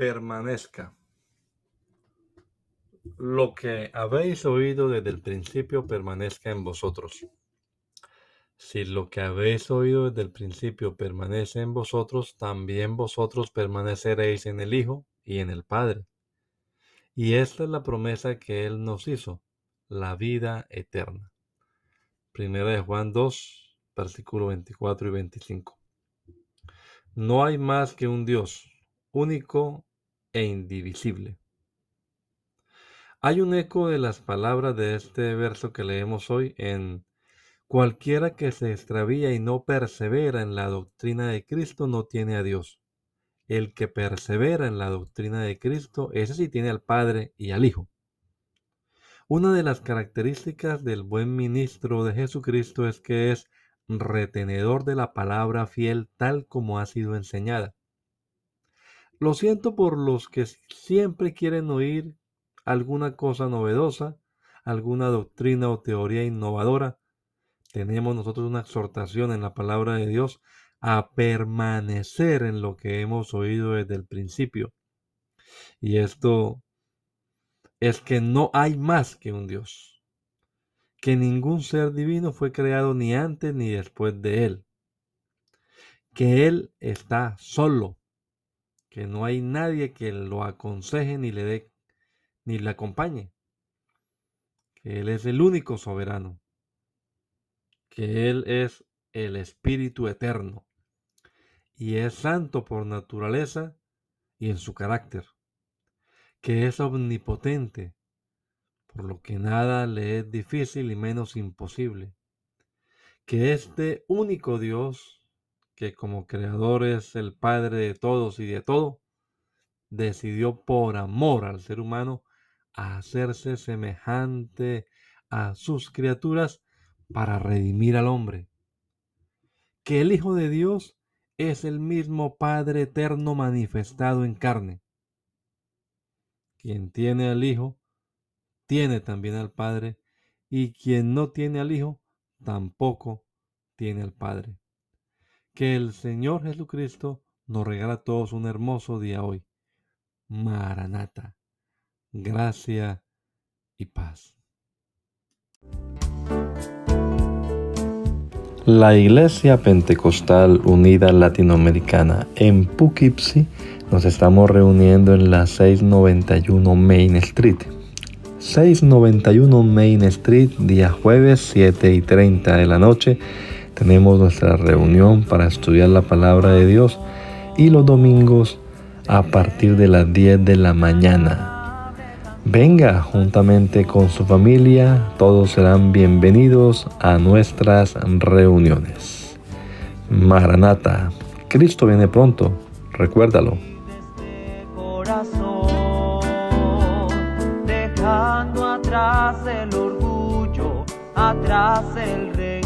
Permanezca. Lo que habéis oído desde el principio permanezca en vosotros. Si lo que habéis oído desde el principio permanece en vosotros, también vosotros permaneceréis en el Hijo y en el Padre. Y esta es la promesa que Él nos hizo, la vida eterna. Primera de Juan 2, versículo 24 y 25. No hay más que un Dios, único e indivisible. Hay un eco de las palabras de este verso que leemos hoy en Cualquiera que se extravía y no persevera en la doctrina de Cristo no tiene a Dios. El que persevera en la doctrina de Cristo, ese sí tiene al Padre y al Hijo. Una de las características del buen ministro de Jesucristo es que es retenedor de la palabra fiel tal como ha sido enseñada. Lo siento por los que siempre quieren oír alguna cosa novedosa, alguna doctrina o teoría innovadora. Tenemos nosotros una exhortación en la palabra de Dios a permanecer en lo que hemos oído desde el principio. Y esto es que no hay más que un Dios, que ningún ser divino fue creado ni antes ni después de Él, que Él está solo, que no hay nadie que lo aconseje ni le dé ni le acompañe, que Él es el único soberano, que Él es el Espíritu eterno. Y es santo por naturaleza y en su carácter, que es omnipotente, por lo que nada le es difícil y menos imposible, que este único Dios que como creador es el Padre de todos y de todo, decidió por amor al ser humano hacerse semejante a sus criaturas para redimir al hombre. Que el Hijo de Dios es el mismo Padre eterno manifestado en carne. Quien tiene al Hijo, tiene también al Padre, y quien no tiene al Hijo, tampoco tiene al Padre. Que el Señor Jesucristo nos regala a todos un hermoso día hoy. Maranata. Gracia y paz. La Iglesia Pentecostal Unida Latinoamericana en Poughkeepsie nos estamos reuniendo en la 691 Main Street. 691 Main Street, día jueves 7 y 30 de la noche tenemos nuestra reunión para estudiar la palabra de Dios y los domingos a partir de las 10 de la mañana. Venga juntamente con su familia, todos serán bienvenidos a nuestras reuniones. Maranata, Cristo viene pronto, recuérdalo. Dejando atrás el orgullo, atrás el rey